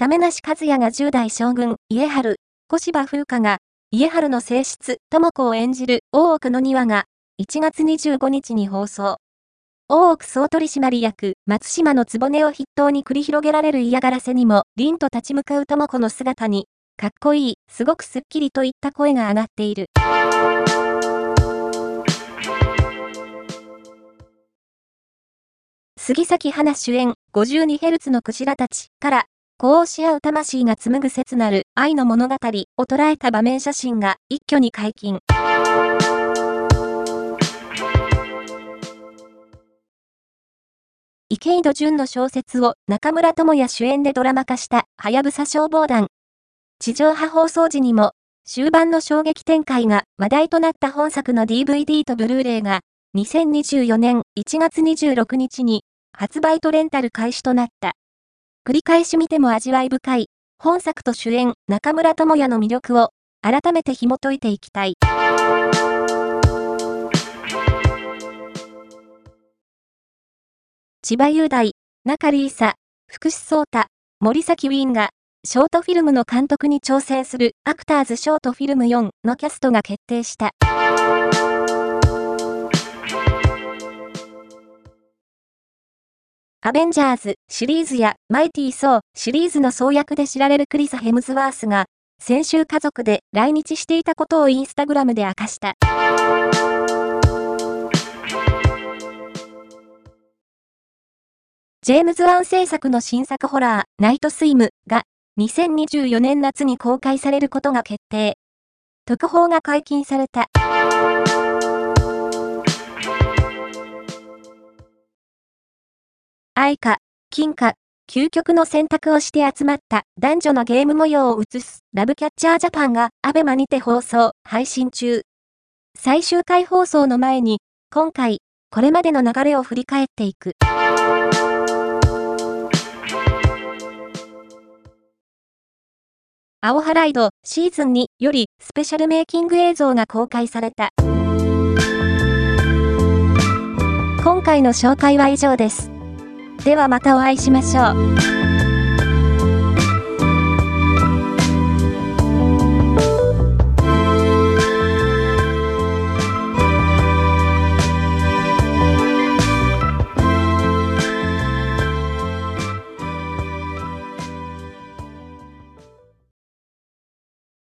亀梨和也が10代将軍、家春、小芝風花が、家春の性質、智子を演じる大奥の庭が、1月25日に放送。大奥総取締役、松島の局を筆頭に繰り広げられる嫌がらせにも、凛と立ち向かう智子の姿に、かっこいい、すごくスッキリといった声が上がっている。杉咲花主演 52Hz のクジラたちから呼応し合う魂が紡ぐ切なる愛の物語を捉えた場面写真が一挙に解禁。池井戸潤の小説を中村智也主演でドラマ化したはやぶさ消防団。地上波放送時にも終盤の衝撃展開が話題となった本作の DVD とブルーレイが2024年1月26日に発売とレンタル開始となった。繰り返し見ても味わい深い、本作と主演、中村智也の魅力を、改めて紐解いていきたい。千葉雄大、中里依紗、福士蒼太、森崎ウィーンが、ショートフィルムの監督に挑戦するアクターズショートフィルム4のキャストが決定した。アベンジャーズシリーズやマイティー・ソーシリーズのソー役で知られるクリス・ヘムズワースが、先週家族で来日していたことをインスタグラムで明かした。ジェームズ・ワン制作の新作ホラー、ナイトスイムが2024年夏に公開されることが決定。特報が解禁された。愛花、金貨、究極の選択をして集まった男女のゲーム模様を映すラブキャッチャージャパンがアベマにて放送、配信中。最終回放送の前に、今回、これまでの流れを振り返っていく。青ハライドシーズン2よりスペシャルメイキング映像が公開された。今回の紹介は以上です。ではまたお会いしましょう。